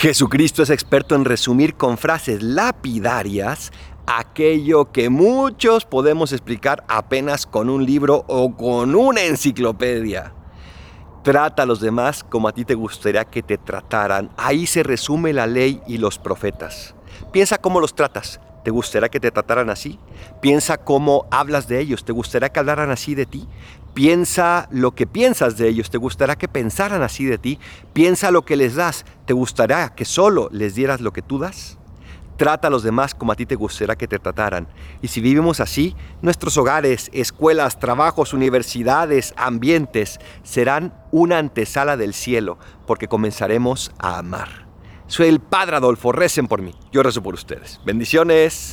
Jesucristo es experto en resumir con frases lapidarias aquello que muchos podemos explicar apenas con un libro o con una enciclopedia. Trata a los demás como a ti te gustaría que te trataran. Ahí se resume la ley y los profetas. Piensa cómo los tratas. ¿Te gustaría que te trataran así? Piensa cómo hablas de ellos. ¿Te gustaría que hablaran así de ti? Piensa lo que piensas de ellos. ¿Te gustaría que pensaran así de ti? Piensa lo que les das. ¿Te gustaría que solo les dieras lo que tú das? Trata a los demás como a ti te gustaría que te trataran. Y si vivimos así, nuestros hogares, escuelas, trabajos, universidades, ambientes serán una antesala del cielo, porque comenzaremos a amar. Soy el Padre Adolfo, recen por mí. Yo rezo por ustedes. Bendiciones.